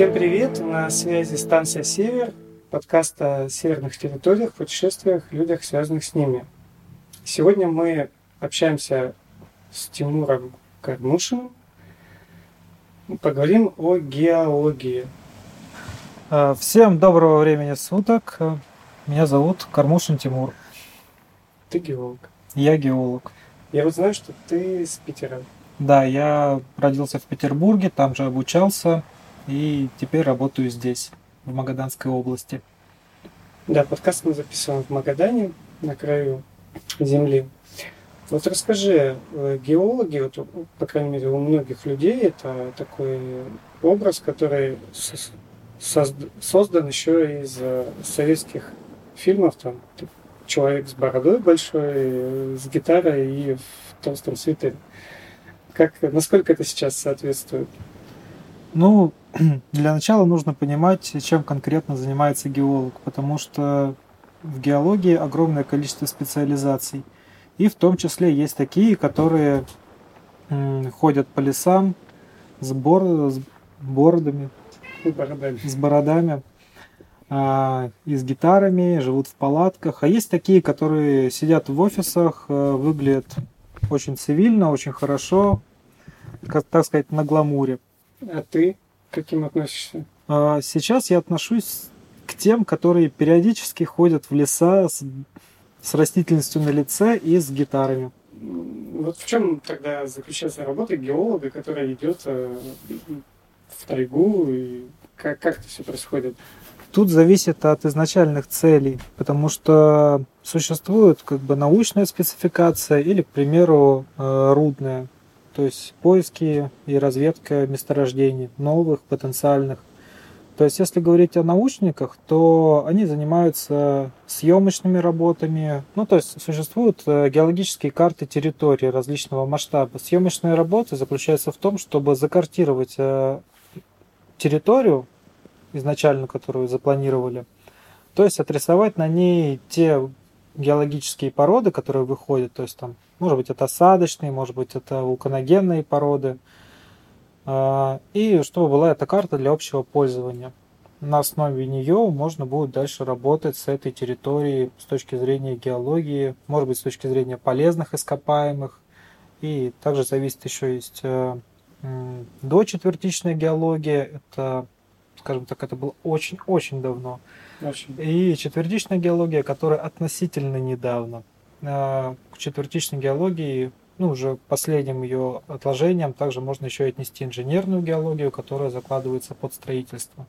Всем привет! На связи станция «Север», подкаст о северных территориях, путешествиях, людях, связанных с ними. Сегодня мы общаемся с Тимуром Кармушиным. Поговорим о геологии. А, всем доброго времени суток. Меня зовут Кармушин Тимур. Ты геолог. Я геолог. Я вот знаю, что ты из Питера. Да, я родился в Петербурге, там же обучался и теперь работаю здесь, в Магаданской области. Да, подкаст мы записываем в Магадане, на краю земли. Вот расскажи, э, геологи, вот, по крайней мере, у многих людей это такой образ, который создан еще из э, советских фильмов, там, человек с бородой большой, с гитарой и в толстом свитере. Как, насколько это сейчас соответствует? Ну, для начала нужно понимать, чем конкретно занимается геолог, потому что в геологии огромное количество специализаций. И в том числе есть такие, которые ходят по лесам с, бор... с бородами, бородами. с бородами а, и с гитарами, живут в палатках. А есть такие, которые сидят в офисах, а, выглядят очень цивильно, очень хорошо, как, так сказать, на гламуре. А ты к каким относишься? А, сейчас я отношусь к тем, которые периодически ходят в леса с, с растительностью на лице и с гитарами. Вот в чем тогда заключается работа геолога, который идет э, в тайгу и как, как это все происходит? Тут зависит от изначальных целей, потому что существует как бы научная спецификация или, к примеру, э, рудная. То есть поиски и разведка месторождений новых, потенциальных. То есть если говорить о научниках, то они занимаются съемочными работами. Ну, то есть существуют э, геологические карты территории различного масштаба. Съемочные работы заключаются в том, чтобы закартировать э, территорию, изначально которую запланировали, то есть отрисовать на ней те геологические породы, которые выходят, то есть там, может быть, это осадочные, может быть, это вулканогенные породы, а, и чтобы была эта карта для общего пользования. На основе нее можно будет дальше работать с этой территорией с точки зрения геологии, может быть, с точки зрения полезных ископаемых, и также зависит еще есть э, дочетвертичная геология, это, скажем так, это было очень-очень давно. Очень. И четвертичная геология, которая относительно недавно. А, к четвертичной геологии, ну, уже последним ее отложением, также можно еще отнести инженерную геологию, которая закладывается под строительство.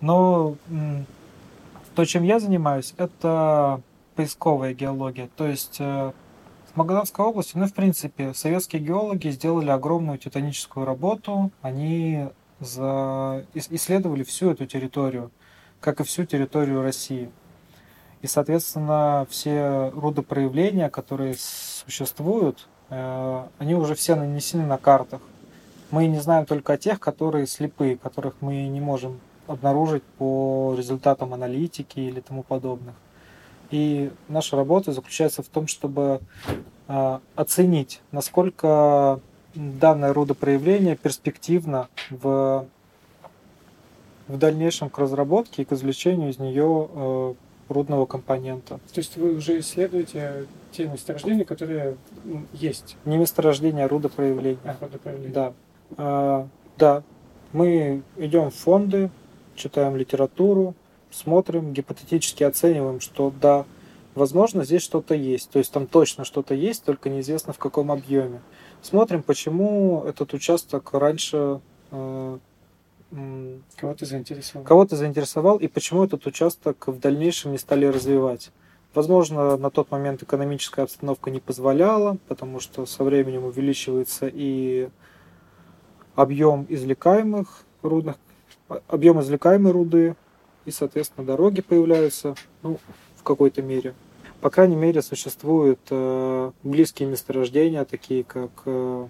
Но то, чем я занимаюсь, это поисковая геология. То есть э, в Магаданской области, ну, в принципе, советские геологи сделали огромную титаническую работу. Они за... исследовали всю эту территорию как и всю территорию России. И, соответственно, все рудопроявления, которые существуют, э, они уже все нанесены на картах. Мы не знаем только о тех, которые слепые, которых мы не можем обнаружить по результатам аналитики или тому подобных. И наша работа заключается в том, чтобы э, оценить, насколько данное рудопроявление перспективно в в дальнейшем к разработке и к извлечению из нее э, рудного компонента. То есть вы уже исследуете те месторождения, которые есть? Не месторождения, а рудопроявления. А, рудопроявления. Да. А, да. Мы идем в фонды, читаем литературу, смотрим, гипотетически оцениваем, что да, возможно, здесь что-то есть. То есть там точно что-то есть, только неизвестно в каком объеме. Смотрим, почему этот участок раньше э, Кого-то заинтересовал. Кого-то заинтересовал, и почему этот участок в дальнейшем не стали развивать. Возможно, на тот момент экономическая обстановка не позволяла, потому что со временем увеличивается и объем извлекаемых рудных, объем извлекаемой руды, и, соответственно, дороги появляются, ну, в какой-то мере. По крайней мере, существуют э, близкие месторождения, такие как э,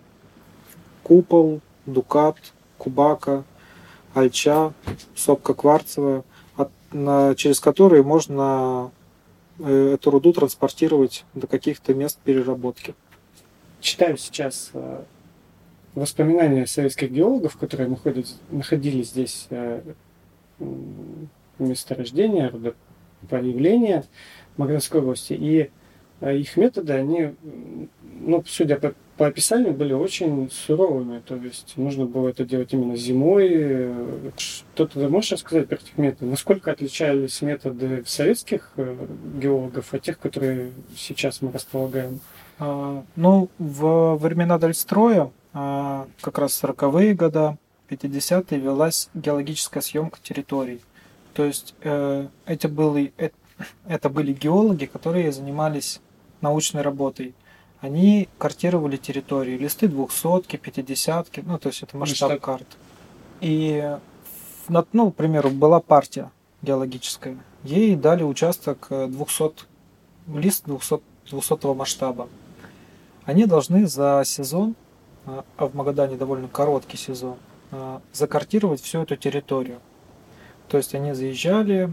Купол, Дукат, Кубака, альча, сопка кварцевая, от, на, через которые можно э, эту руду транспортировать до каких-то мест переработки. Читаю сейчас э, воспоминания советских геологов, которые находят, находились здесь э, месторождения, проявления в Магаданской области. И их методы, они, ну, судя по, по описанию, были очень суровыми. То есть нужно было это делать именно зимой. Что-то ты можешь рассказать про этих методов? Насколько отличались методы советских э, геологов от тех, которые сейчас мы располагаем? А, ну, в времена Дальстроя, а, как раз 40-е годы, 50-е, велась геологическая съемка территорий. То есть э, эти были, э, это были геологи, которые занимались научной работой. Они картировали территории, листы двухсотки, пятидесятки, ну, то есть это масштаб Масштаб. карт. И, ну, к примеру, была партия геологическая. Ей дали участок 200, э, лист 200, 200 масштаба. Они должны за сезон, а, а в Магадане довольно короткий сезон, а, закартировать всю эту территорию. То есть они заезжали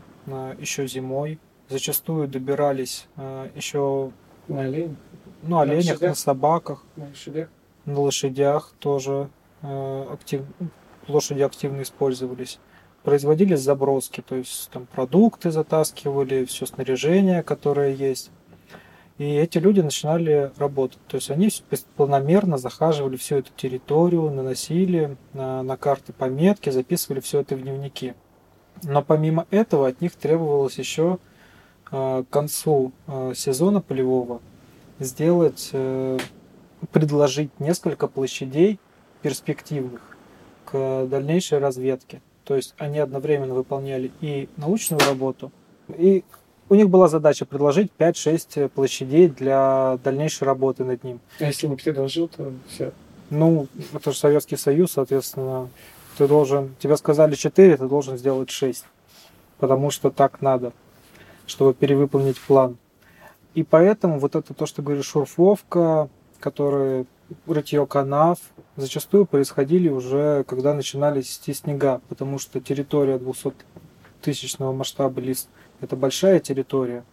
еще зимой, зачастую добирались еще на оленях, ну, на оленях, на собаках, на лошадях, на лошадях тоже актив... лошади активно использовались. Производились заброски, то есть там продукты затаскивали, все снаряжение, которое есть. И эти люди начинали работать. То есть они планомерно захаживали всю эту территорию, наносили на, на карты пометки, записывали все это в дневники. Но помимо этого от них требовалось еще э, к концу э, сезона полевого сделать, э, предложить несколько площадей перспективных к дальнейшей разведке. То есть они одновременно выполняли и научную работу, и у них была задача предложить 5-6 площадей для дальнейшей работы над ним. А если не предложил, то все. Ну, это же Советский Союз, соответственно, ты должен, тебе сказали 4, ты должен сделать 6. Потому что так надо, чтобы перевыполнить план. И поэтому вот это то, что говоришь, шурфовка, которая рытье канав, зачастую происходили уже, когда начинали идти снега, потому что территория 200 тысячного масштаба лист – это большая территория,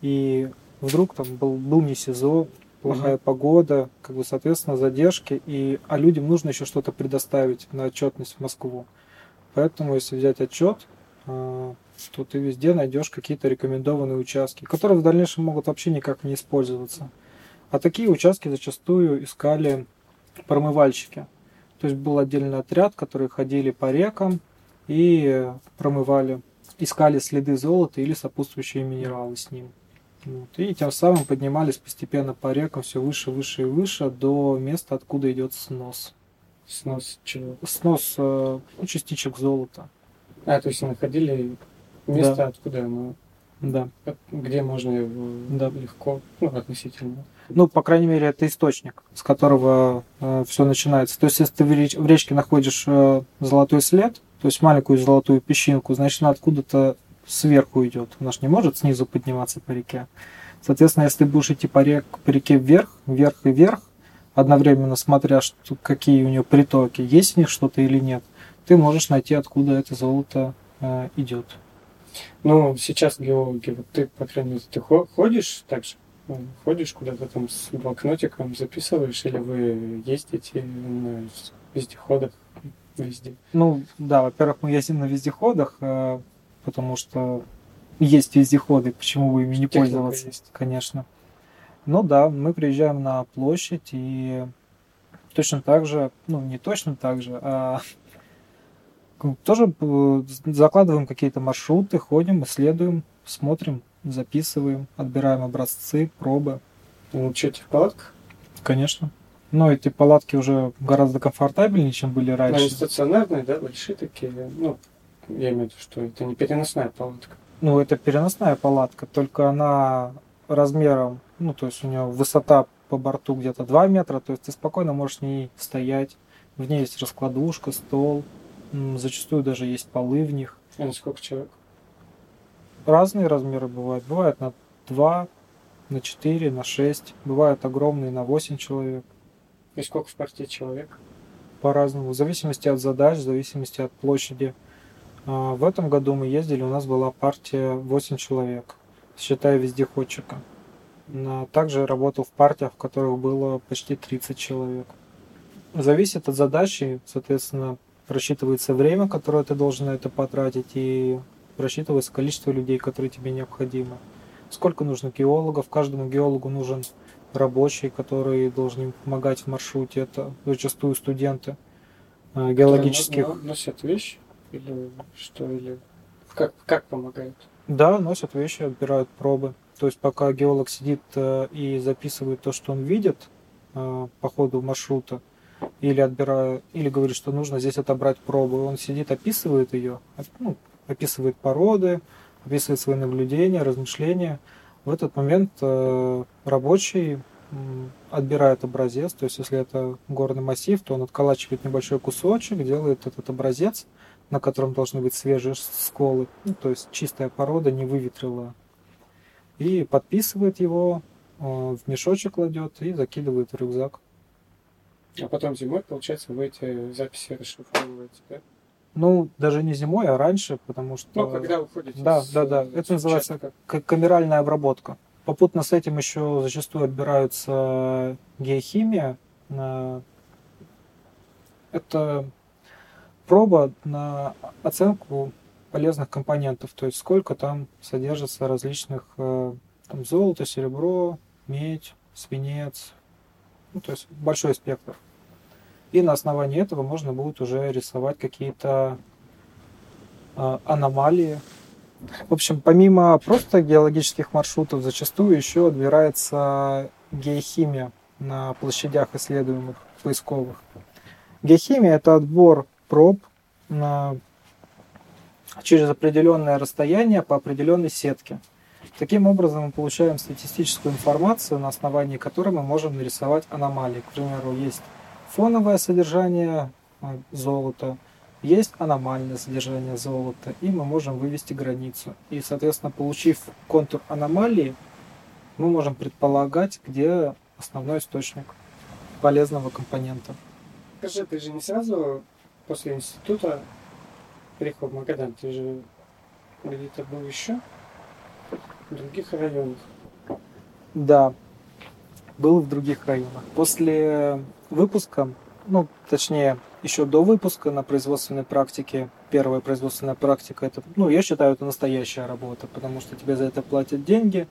и вдруг там был, был не СИЗО, плохая угу. погода, как бы, соответственно, задержки, и, а людям нужно еще что-то предоставить на отчетность в Москву. Поэтому, если взять отчет, а, то ты везде найдешь какие-то рекомендованные участки, которые в дальнейшем могут вообще никак не использоваться. А такие участки зачастую искали промывальщики. То есть был отдельный отряд, которые ходили по рекам и промывали искали следы золота или сопутствующие минералы с ним. Вот. И тем самым поднимались постепенно по рекам все выше, выше и выше до места, откуда идет снос. Снос чего? Снос э, ну, частичек золота. А, то есть находили место, да. откуда оно да. Где можно его да. легко, ну, относительно. Ну, по крайней мере, это источник, с которого э, все начинается. То есть, если ты в, реч- в речке находишь э, золотой след, то есть маленькую золотую песчинку, значит, она откуда-то сверху идет. Она же не может снизу подниматься по реке. Соответственно, если ты будешь идти по, рек, по реке вверх, вверх и вверх, одновременно смотря, что, какие у нее притоки, есть в них что-то или нет, ты можешь найти, откуда это золото э, идет. Ну, сейчас геологи, вот ты, по крайней мере, ты ходишь так же? Ну, ходишь куда-то там с блокнотиком, записываешь, или вы ездите на вездеходах везде? Ну, да, во-первых, мы ездим на вездеходах, э, потому что есть вездеходы, почему бы ими не Техника пользоваться, есть. конечно. Ну да, мы приезжаем на площадь и точно так же, ну не точно так же, а тоже э, закладываем какие-то маршруты, ходим, исследуем, смотрим, записываем, отбираем образцы, пробы. Ну, что, в палатках? Конечно. Но эти палатки уже гораздо комфортабельнее, чем были раньше. Они стационарные, да, большие такие. Ну, я имею в виду, что это не переносная палатка. Ну, это переносная палатка, только она размером, ну, то есть у нее высота по борту где-то 2 метра, то есть ты спокойно можешь в ней стоять. В ней есть раскладушка, стол, Зачастую даже есть полы в них. А на сколько человек? Разные размеры бывают. Бывают на 2, на 4, на 6. Бывают огромные на 8 человек. И сколько в партии человек? По-разному. В зависимости от задач, в зависимости от площади. А, в этом году мы ездили, у нас была партия 8 человек, считая вездеходчика. Также работал в партиях, в которых было почти 30 человек. Зависит от задачи, соответственно, просчитывается время, которое ты должен на это потратить, и просчитывается количество людей, которые тебе необходимо. Сколько нужно геологов, каждому геологу нужен рабочий, который должен им помогать в маршруте. Это зачастую студенты э, геологических. Носят вещи или что? Или как, как помогают? Да, носят вещи, отбирают пробы. То есть пока геолог сидит э, и записывает то, что он видит э, по ходу маршрута, или отбирая, или говорит, что нужно здесь отобрать пробу, он сидит, описывает ее, ну, описывает породы, описывает свои наблюдения, размышления. В этот момент э, рабочий отбирает образец, то есть если это горный массив, то он отколачивает небольшой кусочек, делает этот образец, на котором должны быть свежие сколы, ну, то есть чистая порода, не выветрила, и подписывает его, э, в мешочек кладет и закидывает в рюкзак. А потом зимой, получается, вы эти записи расшифровываете, да? Ну, даже не зимой, а раньше, потому что... Ну, когда вы ходите Да, с, да, да. с Это называется как камеральная обработка. Попутно с этим еще зачастую отбираются геохимия. Это проба на оценку полезных компонентов, то есть сколько там содержится различных э, там, золото, серебро, медь, свинец, ну, то есть большой спектр. И на основании этого можно будет уже рисовать какие-то э, аномалии. В общем, помимо просто геологических маршрутов, зачастую еще отбирается геохимия на площадях исследуемых поисковых. Геохимия – это отбор проб на, через определенное расстояние по определенной сетке. Таким образом, мы получаем статистическую информацию, на основании которой мы можем нарисовать аномалии. К примеру, есть фоновое содержание а, золота, есть аномальное содержание золота, и мы можем вывести границу. И, соответственно, получив контур аномалии, мы можем предполагать, где основной источник полезного компонента. Скажи, ты же не сразу после института приехал в Магадан, ты же где-то был еще в других районах. Да, был в других районах. После выпуска, ну, точнее, еще до выпуска на производственной практике, первая производственная практика, это, ну, я считаю, это настоящая работа, потому что тебе за это платят деньги,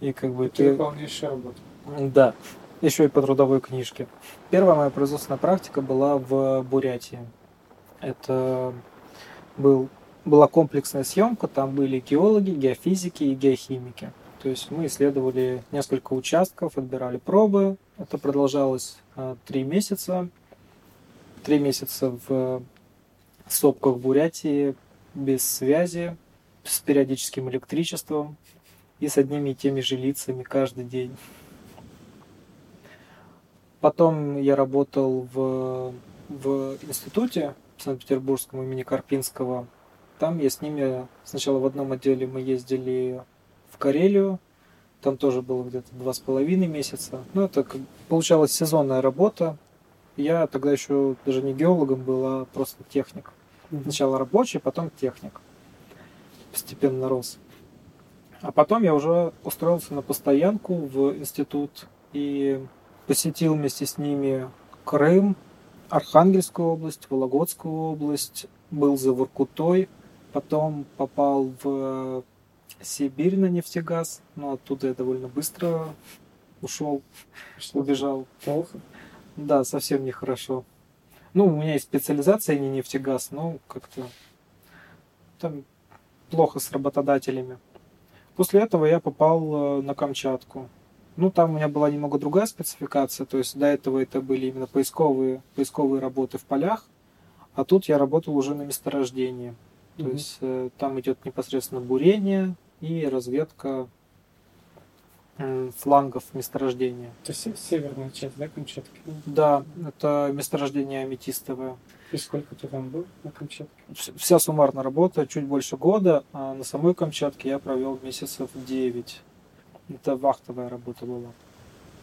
и как бы Ты ты... выполняешь работу. Да, еще и по трудовой книжке. Первая моя производственная практика была в Бурятии. Это был, была комплексная съемка, там были геологи, геофизики и геохимики. То есть мы исследовали несколько участков, отбирали пробы. Это продолжалось а, три месяца. Три месяца в сопках Бурятии без связи, с периодическим электричеством и с одними и теми же лицами каждый день. Потом я работал в, в институте Санкт-Петербургском имени Карпинского. Там я с ними сначала в одном отделе мы ездили в Карелию. Там тоже было где-то два с половиной месяца. Ну, это как- получалась сезонная работа. Я тогда еще даже не геологом был, а просто техник. Сначала рабочий, потом техник. Постепенно рос. А потом я уже устроился на постоянку в институт и посетил вместе с ними Крым, Архангельскую область, Вологодскую область, был за Воркутой, потом попал в Сибирь на нефтегаз, но оттуда я довольно быстро ушел, Что убежал. Плохо. Да, совсем нехорошо. Ну, у меня есть специализация не нефтегаз, но как-то там плохо с работодателями. После этого я попал э, на Камчатку. Ну, там у меня была немного другая спецификация, то есть до этого это были именно поисковые, поисковые работы в полях, а тут я работал уже на месторождении. То Мгм. есть э, там идет непосредственно бурение и разведка м, флангов месторождения. Это се- северная часть, да, Камчатки? Да, это месторождение аметистовое. И сколько ты там был на Камчатке? Вс- Вся суммарная работа чуть больше года, а на самой Камчатке я провел месяцев 9. Это вахтовая работа была.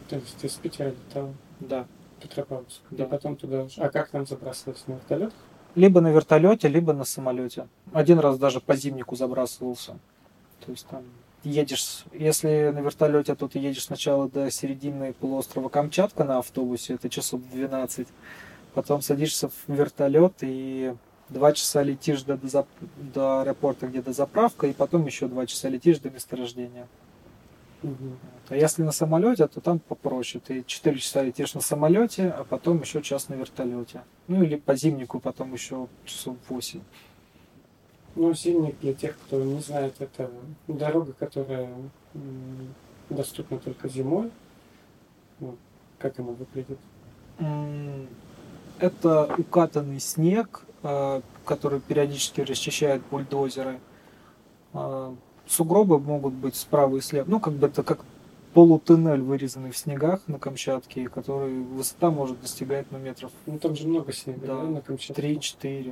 То есть ты с Питера летал Да. Петропавловск. Да. И потом туда... А как там забрасываться на вертолет? Либо на вертолете, либо на самолете. Один раз даже по зимнику забрасывался. То есть там едешь, если на вертолете, то ты едешь сначала до середины полуострова Камчатка на автобусе, это часов 12, потом садишься в вертолет и два часа летишь до, до, до аэропорта, где до заправка, и потом еще два часа летишь до месторождения. Угу. А если на самолете, то там попроще. Ты 4 часа летишь на самолете, а потом еще час на вертолете. Ну или по зимнику потом еще часов 8. Ну, зимник для тех, кто не знает, это дорога, которая доступна только зимой. Вот. Как она выглядит? Это укатанный снег, а, который периодически расчищает бульдозеры. Сугробы могут быть справа и слева. Ну, как бы это как полутуннель, вырезанный в снегах на Камчатке, который высота может достигать ну, метров. Ну, там же много снега, да, да на Камчатке? Три-четыре.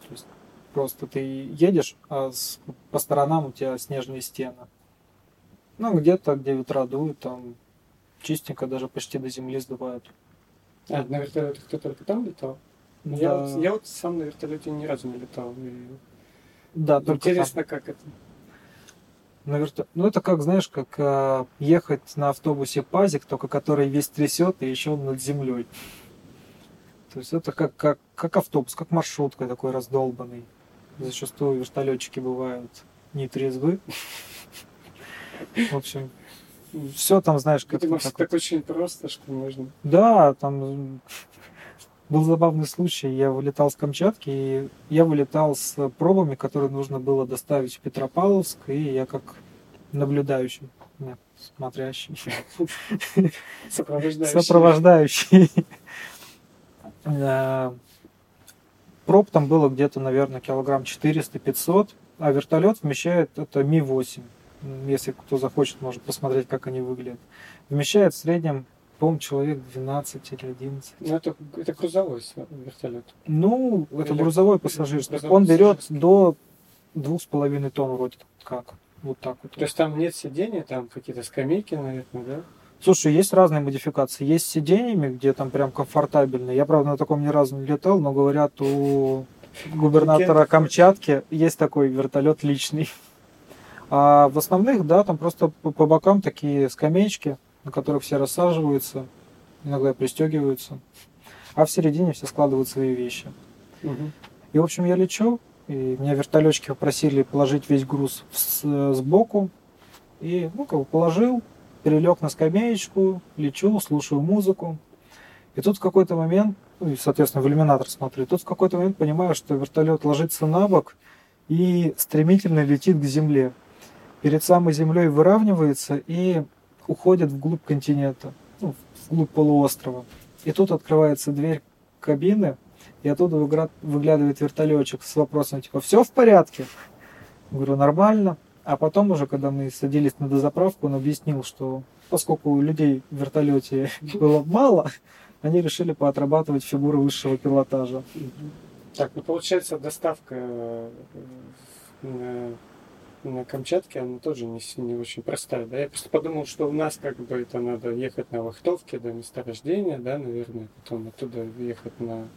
То есть просто ты едешь, а с, по сторонам у тебя снежные стены. Ну, где-то, где ветра дуют, там чистенько даже почти до земли сдувают. А, на вертолете кто только там летал? Да. Я, я вот сам на вертолете ни разу не летал. И... Да, только Интересно, там. как это. На верто... Ну, это как, знаешь, как э, ехать на автобусе пазик, только который весь трясет и еще над землей. То есть это как, как, как автобус, как маршрутка такой раздолбанный. Зачастую вертолетчики бывают нетрезвы. В общем, все там, знаешь, как... Видимо, так, так очень просто, что можно. Да, там был забавный случай. Я вылетал с Камчатки, и я вылетал с пробами, которые нужно было доставить в Петропавловск, и я как наблюдающий, нет, смотрящий. Сопровождающий. Сопровождающий. Проб там было где-то, наверное, килограмм 400-500, а вертолет вмещает, это Ми-8. Если кто захочет, может посмотреть, как они выглядят. Вмещает в среднем по человек 12 или 11. Ну, это, это грузовой вертолет. Ну, или, это грузовой пассажирский. Он берет до двух с половиной тонн вроде как. Вот так вот. То есть там нет сидения, там какие-то скамейки, наверное, да? Слушай, есть разные модификации. Есть с сиденьями, где там прям комфортабельно. Я, правда, на таком ни разу не летал, но говорят, у губернатора Камчатки есть такой вертолет личный. А в основных, да, там просто по бокам такие скамеечки, на которых все рассаживаются, иногда пристегиваются, а в середине все складывают свои вещи. Угу. И, в общем, я лечу, и меня вертолетчики попросили положить весь груз сбоку, и, ну, как бы положил, перелег на скамеечку, лечу, слушаю музыку. И тут в какой-то момент, ну, и, соответственно, в иллюминатор смотрю, тут в какой-то момент понимаю, что вертолет ложится на бок и стремительно летит к земле. Перед самой землей выравнивается и уходит вглубь континента, ну, вглубь полуострова. И тут открывается дверь кабины, и оттуда выглядывает вертолетчик с вопросом типа «Все в порядке?» Говорю «Нормально». А потом уже, когда мы садились на дозаправку, он объяснил, что поскольку людей в вертолете было мало, они решили поотрабатывать фигуры высшего пилотажа. Так, ну получается доставка э, э, на Камчатке, она тоже не, не очень простая, да, я просто подумал, что у нас как бы это надо ехать на Вахтовке до месторождения, да, наверное, потом оттуда ехать на,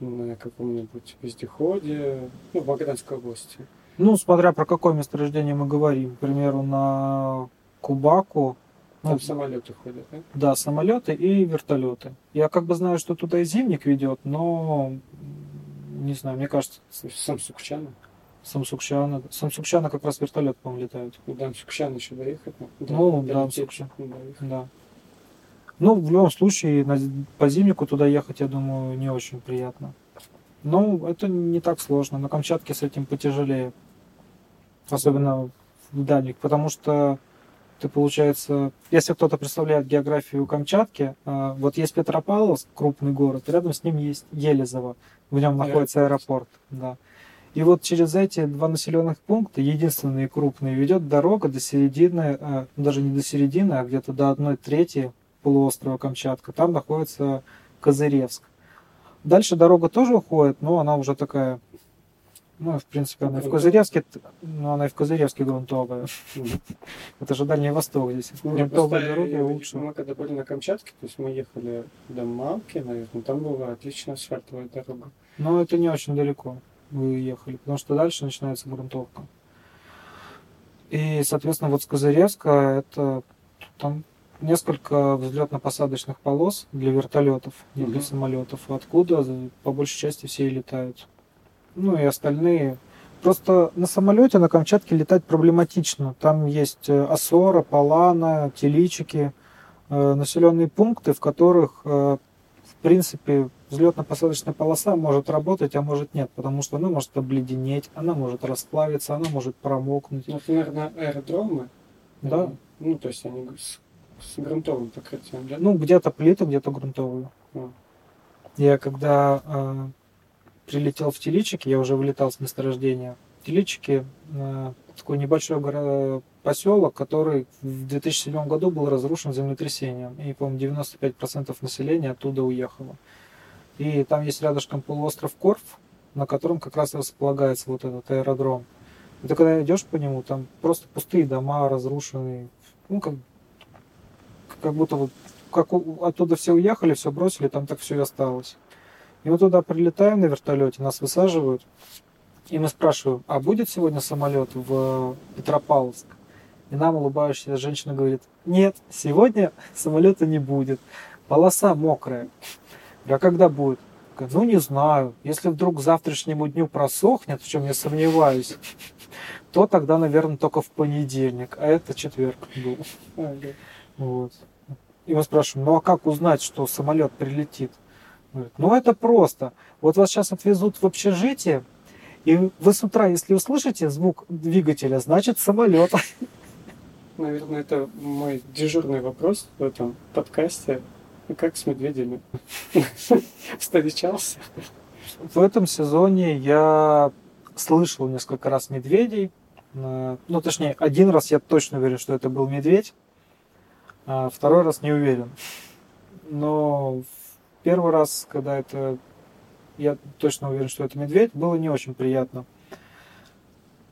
на каком-нибудь вездеходе, ну, в Магаданской области. Ну, смотря про какое месторождение мы говорим, к примеру, на Кубаку, там ну, самолеты ходят, да? Да, самолеты и вертолеты. Я как бы знаю, что туда и зимник ведет, но не знаю, мне кажется... Самсукчана? Самсукчана. Самсукчана как раз вертолет, по-моему, летают. Ну, до Самсукчана еще доехать. Ну, да, Самсукчана. Да. Ну, в любом случае, на, по зимнику туда ехать, я думаю, не очень приятно. Но это не так сложно. На Камчатке с этим потяжелее. Особенно в дальних. Потому что ты, получается, если кто-то представляет географию Камчатки, а, вот есть Петропавловск, крупный город, рядом с ним есть Елизово, в нем находится аэропорт. Да. И вот через эти два населенных пункта, единственные крупные, ведет дорога до середины, а, даже не до середины, а где-то до одной трети полуострова Камчатка. Там находится Козыревск. Дальше дорога тоже уходит, но она уже такая, ну, в принципе, она и в Козыревске, ну, она и в Козыревске грунтовая. Это же Дальний Восток здесь. Грунтовые дороги лучше. Мы когда были на Камчатке, то есть мы ехали до Малки, наверное, там была отличная асфальтовая дорога. Но это не очень далеко вы ехали, потому что дальше начинается грунтовка. И, соответственно, вот с Козыревска это там несколько взлетно-посадочных полос для вертолетов, не для самолетов, откуда по большей части все и летают. Ну и остальные. Просто на самолете на Камчатке летать проблематично. Там есть э, Осора, Палана, Теличики, э, населенные пункты, в которых, э, в принципе, взлетно-посадочная полоса может работать, а может нет, потому что она может обледенеть, она может расплавиться, она может промокнуть. Ну, это, наверное, аэродромы. Да. Ну, то есть они с, с грунтовым покрытием, да? Ну, где-то плиты, где-то грунтовую. А. Я когда э, прилетел в Теличики, я уже вылетал с месторождения. Теличики э, такой небольшой горо- поселок, который в 2007 году был разрушен землетрясением. И, по-моему, 95% населения оттуда уехало. И там есть рядышком полуостров Корф, на котором как раз располагается вот этот аэродром. И ты когда идешь по нему, там просто пустые дома, разрушенные. Ну, как, как будто вот как оттуда все уехали, все бросили, там так все и осталось. И мы туда прилетаем на вертолете, нас высаживают, и мы спрашиваем, а будет сегодня самолет в Петропавловск? И нам улыбающаяся женщина говорит, нет, сегодня самолета не будет, полоса мокрая. А когда будет? Ну, не знаю. Если вдруг к завтрашнему дню просохнет, в чем я сомневаюсь, то тогда, наверное, только в понедельник. А это четверг был. Вот. И мы спрашиваем, ну а как узнать, что самолет прилетит? Говорит, ну это просто. Вот вас сейчас отвезут в общежитие, и вы с утра, если услышите звук двигателя, значит самолет. Наверное, это мой дежурный вопрос в этом подкасте. Как с медведями? Встречался? В этом сезоне я слышал несколько раз медведей. Э, ну, точнее, один раз я точно уверен, что это был медведь. А второй раз не уверен. Но первый раз, когда это я точно уверен, что это медведь, было не очень приятно.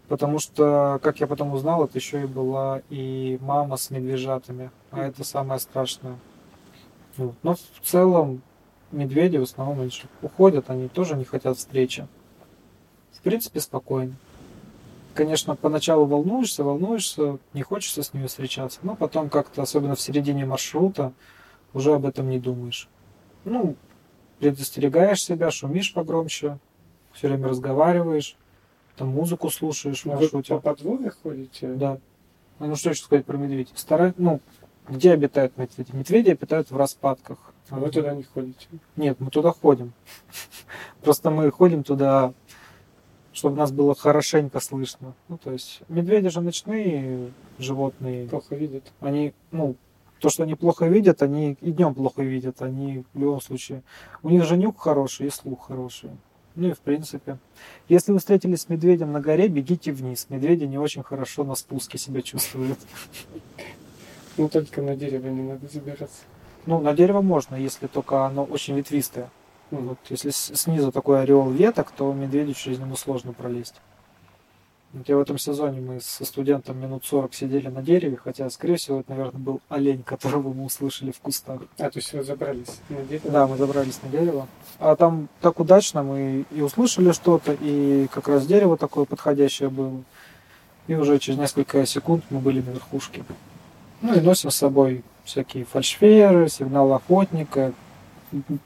Потому что, как я потом узнал, это еще и была и мама с медвежатами. А это самое страшное. Но в целом медведи в основном меньше уходят, они тоже не хотят встречи. В принципе, спокойно. Конечно, поначалу волнуешься, волнуешься, не хочется с ними встречаться, но потом как-то, особенно в середине маршрута, уже об этом не думаешь. Ну, предостерегаешь себя, шумишь погромче, все время разговариваешь, там музыку слушаешь в маршруте. Вы по подвое ходите? Да. Ну что еще сказать про медведей? Старай, ну, где обитают медведи? Медведи обитают в распадках. А вы туда не ходите? Нет, мы туда ходим. Просто мы ходим туда, чтобы нас было хорошенько слышно. Ну, то есть, медведи же ночные животные. Плохо видят. Они, ну, то, что они плохо видят, они и днем плохо видят. Они в любом случае. У них же нюх хороший и слух хороший. Ну и в принципе. Если вы встретились с медведем на горе, бегите вниз. Медведи не очень хорошо на спуске себя чувствуют. Ну, только на дерево не надо забираться. Ну, на дерево можно, если только оно очень ветвистое. Ну, вот, если снизу такой ореол веток, то медведю через него сложно пролезть. Вот я в этом сезоне мы со студентом минут 40 сидели на дереве, хотя, скорее всего, это, наверное, был олень, которого мы услышали в кустах. А, то есть вы забрались на дерево? Да, мы забрались на дерево. А там так удачно мы и услышали что-то, и как раз дерево такое подходящее было. И уже через несколько секунд мы были на верхушке. Ну и носим с собой всякие фальшфейеры, сигнал охотника.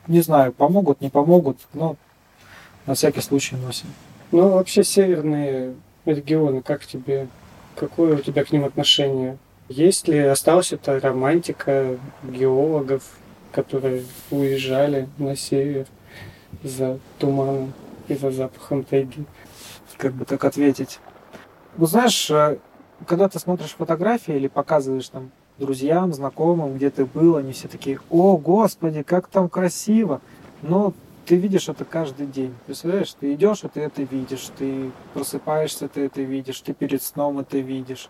Не знаю, помогут, не помогут, но на всякий случай носим. Ну, вообще северные регионы, как тебе, какое у тебя к ним отношение? Есть ли, осталась эта романтика геологов, которые уезжали на север за туманом и за запахом тайги? Как бы так ответить? Ну, знаешь, э, когда ты смотришь фотографии или показываешь там друзьям, знакомым, где ты был, они все такие, о, господи, как там красиво. Но ты видишь это каждый день. Представляешь, ты идешь, и ты это видишь, ты просыпаешься, ты это видишь, ты перед сном это видишь.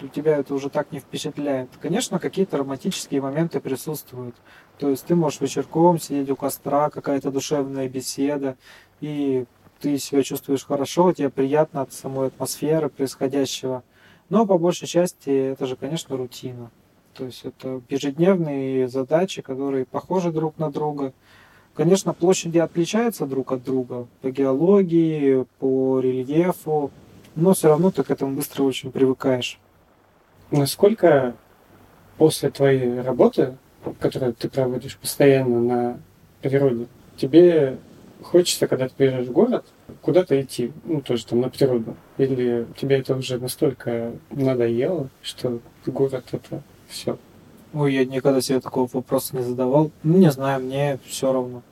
У тебя это уже так не впечатляет. Конечно, какие-то романтические моменты присутствуют. То есть ты можешь вечерком сидеть у костра, какая-то душевная беседа, и ты себя чувствуешь хорошо, тебе приятно от самой атмосферы происходящего. Но по большей части это же, конечно, рутина. То есть это ежедневные задачи, которые похожи друг на друга. Конечно, площади отличаются друг от друга по геологии, по рельефу, но все равно ты к этому быстро очень привыкаешь. Насколько после твоей работы, которую ты проводишь постоянно на природе, тебе хочется, когда ты приезжаешь в город, куда-то идти, ну, тоже там на природу? Или тебе это уже настолько надоело, что город это все? Ой, я никогда себе такого вопроса не задавал. Ну, не знаю, мне все равно.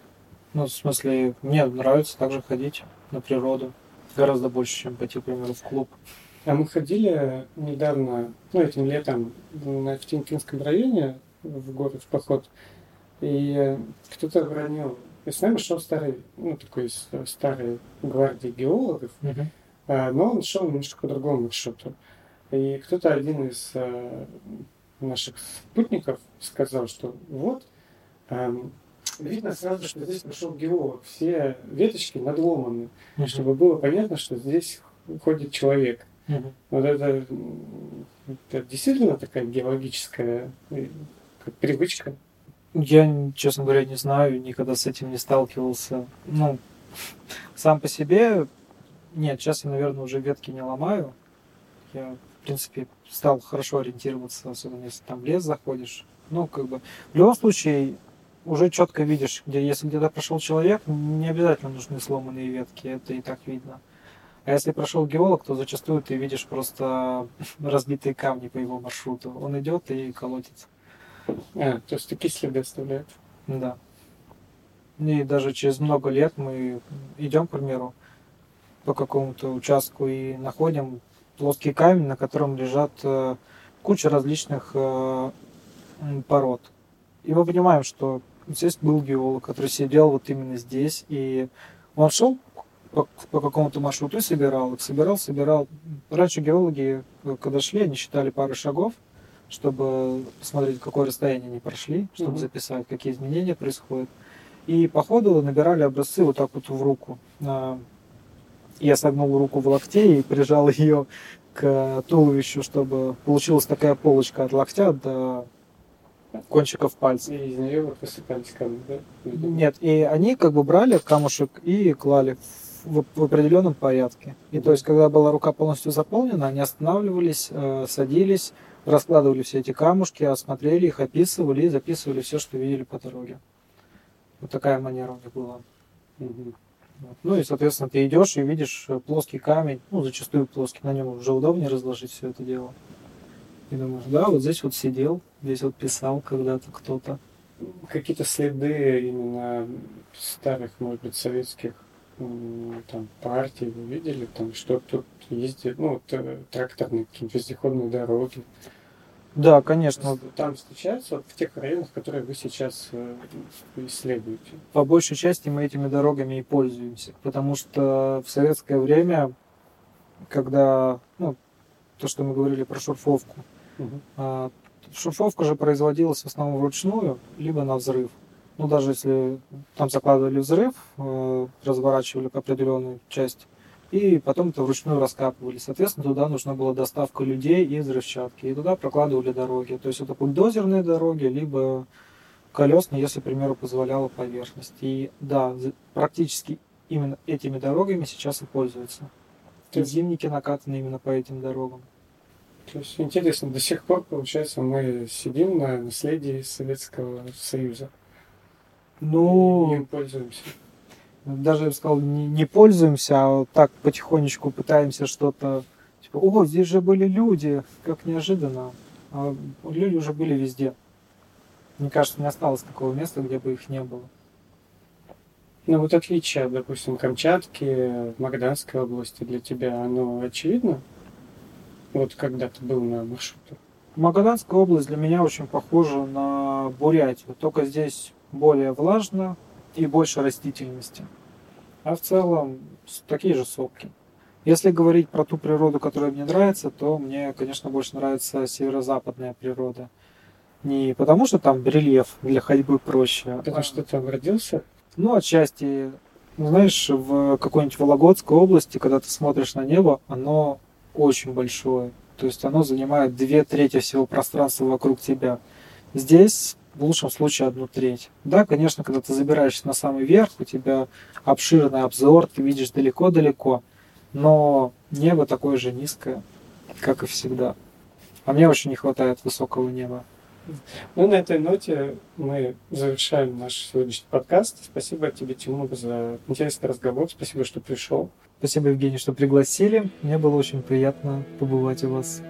Ну, в смысле, мне нравится также ходить на природу. Гораздо больше, чем пойти, к примеру, в клуб. А мы ходили недавно, ну, этим летом, на Ftинкинском районе в город в поход. И кто-то обронил и с нами шел старый, ну, такой из старой гвардии геологов, uh-huh. но он шел немножко по другому маршруту. И кто-то один из а, наших спутников сказал, что вот, видно сразу, что здесь пошел геолог. Все веточки надломаны, uh-huh. чтобы было понятно, что здесь ходит человек. Uh-huh. Вот это, это действительно такая геологическая э, привычка. Я, честно говоря, не знаю, никогда с этим не сталкивался. Ну, сам по себе, нет, сейчас я, наверное, уже ветки не ломаю. Я, в принципе, стал хорошо ориентироваться, особенно если там в лес заходишь. Ну, как бы, в любом случае, уже четко видишь, где, если где-то прошел человек, не обязательно нужны сломанные ветки, это и так видно. А если прошел геолог, то зачастую ты видишь просто разбитые камни по его маршруту. Он идет и колотится. А, то есть такие следы оставляют. Да. И даже через много лет мы идем, к примеру, по какому-то участку и находим плоский камень, на котором лежат э, куча различных э, пород. И мы понимаем, что здесь был геолог, который сидел вот именно здесь, и он шел по, по какому-то маршруту и собирал их, собирал, собирал. Раньше геологи, э, когда шли, они считали пару шагов, чтобы посмотреть, какое расстояние они прошли, чтобы угу. записать, какие изменения происходят. И по ходу набирали образцы вот так вот в руку. А, я согнул руку в локте и прижал ее к туловищу, чтобы получилась такая полочка от локтя до кончиков пальцев. И из нее посыпались камни, да? Нет, и они как бы брали камушек и клали в, в определенном порядке. И то есть, когда была рука полностью заполнена, они останавливались, э, садились, раскладывали все эти камушки, осмотрели их, описывали и записывали все, что видели по дороге. Вот такая манера у них была. Угу. Вот. Ну и, соответственно, ты идешь и видишь э, плоский камень, ну, зачастую плоский, на нем уже удобнее разложить все это дело. И думаешь, да, вот здесь вот сидел, здесь вот писал когда-то кто-то. Какие-то следы именно старых, может быть, советских там партий вы видели, там что тут ездит, ну, тракторные какие-то вездеходные дороги. Да, конечно. Там встречаются в тех районах, которые вы сейчас э, исследуете. По большей части мы этими дорогами и пользуемся, потому что в советское время, когда, ну, то, что мы говорили про шурфовку, угу. шурфовка же производилась в основном вручную, либо на взрыв. Ну, даже если там закладывали взрыв, э, разворачивали определенную часть, и потом это вручную раскапывали. Соответственно, туда нужна была доставка людей и взрывчатки, и туда прокладывали дороги. То есть это бульдозерные дороги, либо колесные, если, к примеру, позволяла поверхность. И да, практически именно этими дорогами сейчас и пользуются. И зимники накатаны именно по этим дорогам. То есть интересно, до сих пор, получается, мы сидим на наследии Советского Союза. Ну, не пользуемся. Даже я бы сказал, не, не пользуемся, а вот так потихонечку пытаемся что-то. Типа, о, здесь же были люди, как неожиданно. А люди уже были везде. Мне кажется, не осталось такого места, где бы их не было. Ну вот отличие, допустим, Камчатки, Магаданской области для тебя, оно очевидно? Вот когда ты был на маршруте? Магаданская область для меня очень похожа на Бурятию, только здесь более влажно и больше растительности. А в целом такие же сопки. Если говорить про ту природу, которая мне нравится, то мне, конечно, больше нравится северо-западная природа. Не потому, что там рельеф для ходьбы проще. Потому а... что ты там родился? Ну, отчасти. Ну, знаешь, в какой-нибудь Вологодской области, когда ты смотришь на небо, оно очень большое. То есть оно занимает две трети всего пространства вокруг тебя. Здесь в лучшем случае одну треть. Да, конечно, когда ты забираешься на самый верх, у тебя обширный обзор, ты видишь далеко-далеко. но небо такое же низкое, как и всегда. А мне очень не хватает высокого неба. Ну, на этой ноте мы завершаем наш сегодняшний подкаст. Спасибо тебе, Тимур, за интересный разговор. Спасибо, что пришел. Спасибо, Евгений, что пригласили. Мне было очень приятно побывать у вас.